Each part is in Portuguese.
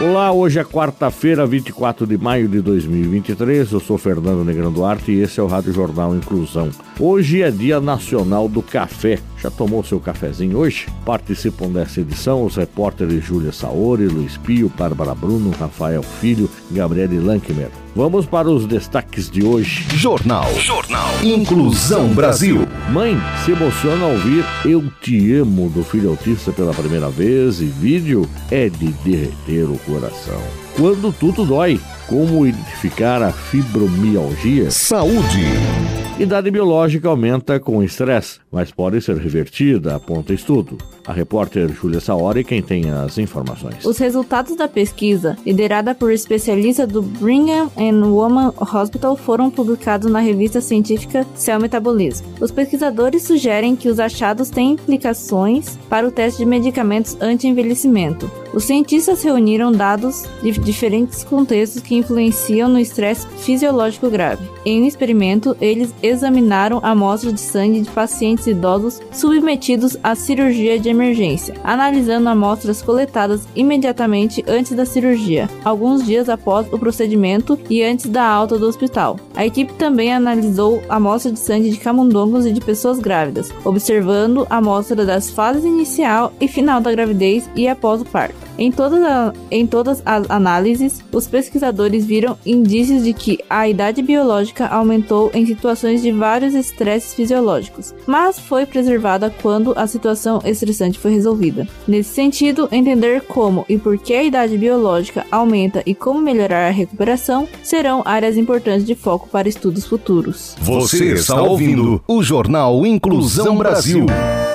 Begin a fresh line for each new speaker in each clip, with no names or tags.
Olá, hoje é quarta-feira, 24 de maio de 2023. Eu sou Fernando Negrão Duarte e esse é o Rádio Jornal Inclusão. Hoje é Dia Nacional do Café. Já tomou seu cafezinho hoje? Participam dessa edição os repórteres Júlia Saori, Luiz Pio, Bárbara Bruno, Rafael Filho, Gabriele Lankmer. Vamos para os destaques de hoje.
Jornal. Jornal. Inclusão Brasil.
Mãe se emociona ao ouvir Eu Te Amo do filho autista pela primeira vez e vídeo é de derreter o coração. Quando tudo dói, como identificar a fibromialgia?
Saúde.
Idade biológica aumenta com estresse, mas pode ser revertida, aponta estudo. A repórter Júlia Saori quem tem as informações.
Os resultados da pesquisa, liderada por especialistas do Brigham and Women Hospital, foram publicados na revista científica Cell Metabolism. Os pesquisadores sugerem que os achados têm implicações para o teste de medicamentos anti-envelhecimento. Os cientistas reuniram dados de diferentes contextos que influenciam no estresse fisiológico grave. Em um experimento, eles examinaram amostras de sangue de pacientes idosos submetidos à cirurgia de emergência, analisando amostras coletadas imediatamente antes da cirurgia, alguns dias após o procedimento e antes da alta do hospital. A equipe também analisou amostras de sangue de camundongos e de pessoas grávidas, observando a amostra das fases inicial e final da gravidez e após o parto. Em, todas a, em todas as análises, os pesquisadores viram indícios de que a idade biológica aumentou em situações de vários estresses fisiológicos, mas foi preservada quando a situação estressante foi resolvida. Nesse sentido, entender como e por que a idade biológica aumenta e como melhorar a recuperação serão áreas importantes de foco para estudos futuros.
Você está ouvindo o Jornal Inclusão Brasil.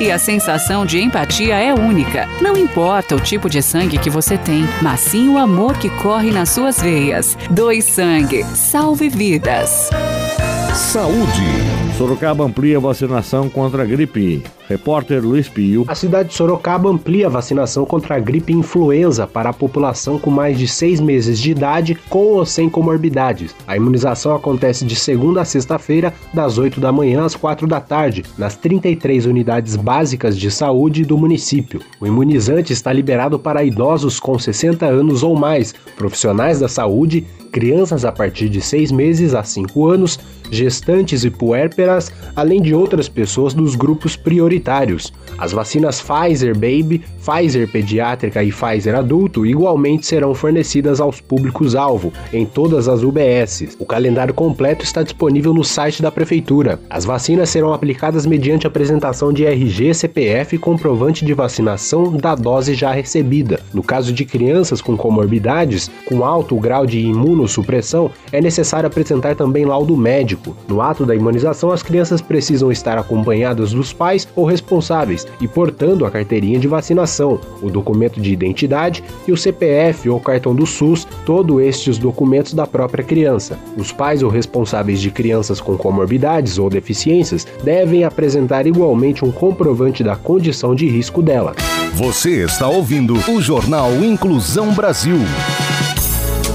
e a sensação de empatia é única. Não importa o tipo de sangue que você tem, mas sim o amor que corre nas suas veias. Doe sangue, salve vidas.
Saúde.
Sorocaba amplia vacinação contra a gripe. Repórter Luiz Pio.
A cidade de Sorocaba amplia a vacinação contra a gripe influenza para a população com mais de seis meses de idade, com ou sem comorbidades. A imunização acontece de segunda a sexta-feira, das 8 da manhã às 4 da tarde, nas 33 unidades básicas de saúde do município. O imunizante está liberado para idosos com 60 anos ou mais, profissionais da saúde, crianças a partir de seis meses a 5 anos, gestantes e puérperas, além de outras pessoas dos grupos prioritários. As vacinas Pfizer Baby, Pfizer Pediátrica e Pfizer Adulto igualmente serão fornecidas aos públicos-alvo em todas as UBSs. O calendário completo está disponível no site da Prefeitura. As vacinas serão aplicadas mediante apresentação de RG, CPF e comprovante de vacinação da dose já recebida. No caso de crianças com comorbidades, com alto grau de imunossupressão, é necessário apresentar também laudo médico. No ato da imunização, as crianças precisam estar acompanhadas dos pais ou responsáveis e portando a carteirinha de vacinação, o documento de identidade e o CPF ou cartão do SUS, todos estes documentos da própria criança. Os pais ou responsáveis de crianças com comorbidades ou deficiências devem apresentar igualmente um comprovante da condição de risco dela.
Você está ouvindo o Jornal Inclusão Brasil.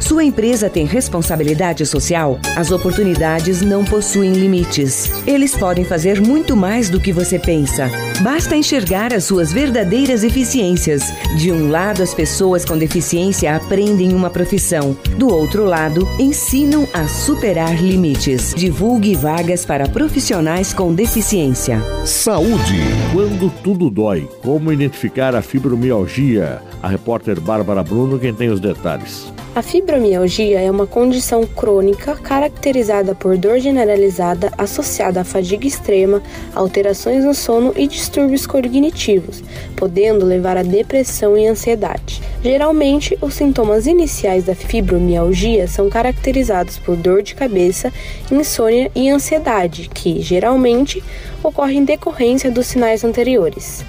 Sua empresa tem responsabilidade social? As oportunidades não possuem limites. Eles podem fazer muito mais do que você pensa. Basta enxergar as suas verdadeiras eficiências. De um lado, as pessoas com deficiência aprendem uma profissão. Do outro lado, ensinam a superar limites. Divulgue vagas para profissionais com deficiência.
Saúde.
Quando tudo dói, como identificar a fibromialgia? A repórter Bárbara Bruno quem tem os detalhes.
A fibromialgia é uma condição crônica caracterizada por dor generalizada associada à fadiga extrema, alterações no sono e distúrbios cognitivos, podendo levar a depressão e ansiedade. Geralmente, os sintomas iniciais da fibromialgia são caracterizados por dor de cabeça, insônia e ansiedade, que geralmente ocorrem em decorrência dos sinais anteriores.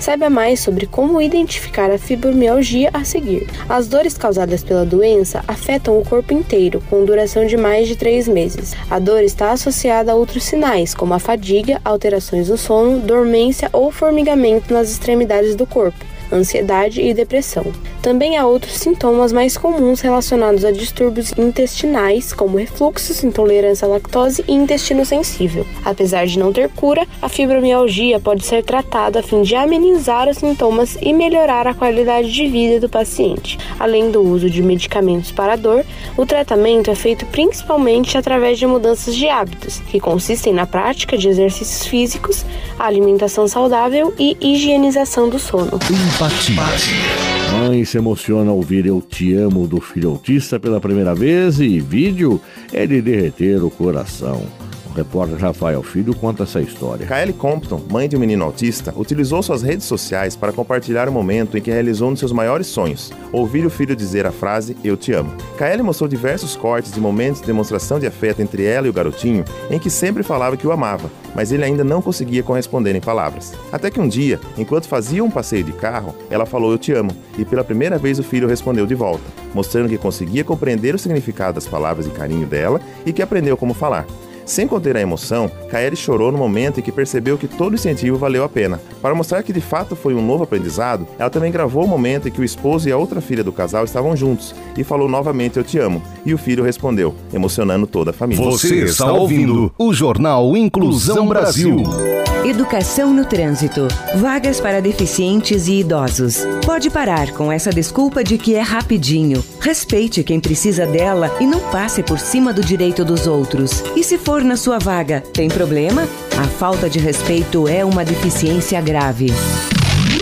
Saiba mais sobre como identificar a fibromialgia a seguir. As dores causadas pela doença afetam o corpo inteiro, com duração de mais de três meses. A dor está associada a outros sinais, como a fadiga, alterações no sono, dormência ou formigamento nas extremidades do corpo ansiedade e depressão. Também há outros sintomas mais comuns relacionados a distúrbios intestinais, como refluxos, intolerância à lactose e intestino sensível. Apesar de não ter cura, a fibromialgia pode ser tratada a fim de amenizar os sintomas e melhorar a qualidade de vida do paciente. Além do uso de medicamentos para dor, o tratamento é feito principalmente através de mudanças de hábitos, que consistem na prática de exercícios físicos, alimentação saudável e higienização do sono.
Empatia.
Mãe se emociona ao ouvir Eu Te Amo do filho autista pela primeira vez e vídeo é de derreter o coração. O repórter Rafael Filho conta essa história.
Kaeli Compton, mãe de um menino autista, utilizou suas redes sociais para compartilhar o momento em que realizou um de seus maiores sonhos, ouvir o filho dizer a frase Eu te amo. Kaeli mostrou diversos cortes de momentos de demonstração de afeto entre ela e o garotinho, em que sempre falava que o amava, mas ele ainda não conseguia corresponder em palavras. Até que um dia, enquanto fazia um passeio de carro, ela falou Eu te amo, e pela primeira vez o filho respondeu de volta, mostrando que conseguia compreender o significado das palavras de carinho dela e que aprendeu como falar. Sem conter a emoção, Kaeli chorou no momento em que percebeu que todo incentivo valeu a pena. Para mostrar que de fato foi um novo aprendizado, ela também gravou o momento em que o esposo e a outra filha do casal estavam juntos e falou novamente Eu te amo. E o filho respondeu, emocionando toda a família.
Você está ouvindo o Jornal Inclusão Brasil.
Educação no trânsito. Vagas para deficientes e idosos. Pode parar com essa desculpa de que é rapidinho. Respeite quem precisa dela e não passe por cima do direito dos outros. E se for na sua vaga, tem problema? A falta de respeito é uma deficiência grave.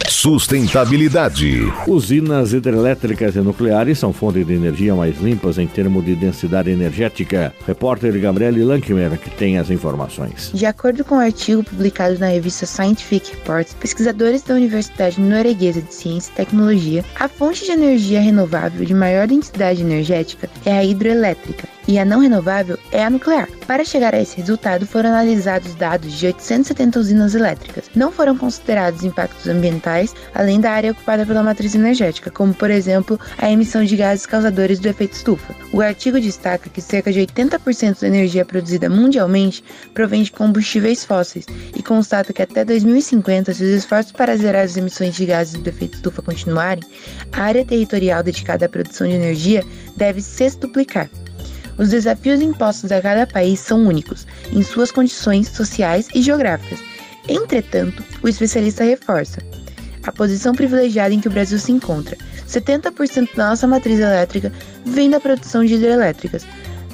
Sustentabilidade.
Usinas hidrelétricas e nucleares são fontes de energia mais limpas em termos de densidade energética. Repórter Gabriele Lankmer que tem as informações.
De acordo com um artigo publicado na revista Scientific Reports, pesquisadores da Universidade Norueguesa de Ciência e Tecnologia, a fonte de energia renovável de maior densidade energética é a hidroelétrica e a não renovável é a nuclear. Para chegar a esse resultado, foram analisados dados de 870 usinas elétricas. Não foram considerados impactos ambientais, além da área ocupada pela matriz energética, como por exemplo a emissão de gases causadores do efeito estufa. O artigo destaca que cerca de 80% da energia produzida mundialmente provém de combustíveis fósseis e constata que até 2050, se os esforços para zerar as emissões de gases do efeito estufa continuarem, a área territorial dedicada à produção de energia deve sextuplicar. Os desafios impostos a cada país são únicos, em suas condições sociais e geográficas. Entretanto, o especialista reforça a posição privilegiada em que o Brasil se encontra. 70% da nossa matriz elétrica vem da produção de hidrelétricas,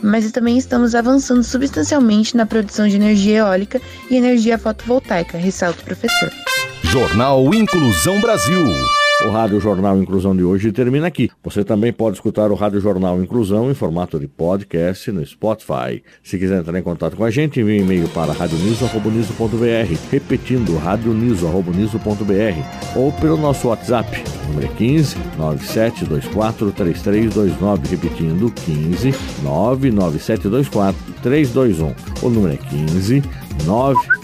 mas também estamos avançando substancialmente na produção de energia eólica e energia fotovoltaica, ressalta o professor.
Jornal Inclusão Brasil.
O Rádio Jornal Inclusão de hoje termina aqui. Você também pode escutar o Rádio Jornal Inclusão em formato de podcast no Spotify. Se quiser entrar em contato com a gente, envie um e-mail para radioniso.br, repetindo radioniso.br ou pelo nosso WhatsApp, número 15 9724 3329, repetindo 15 99724 321. O número é 15 9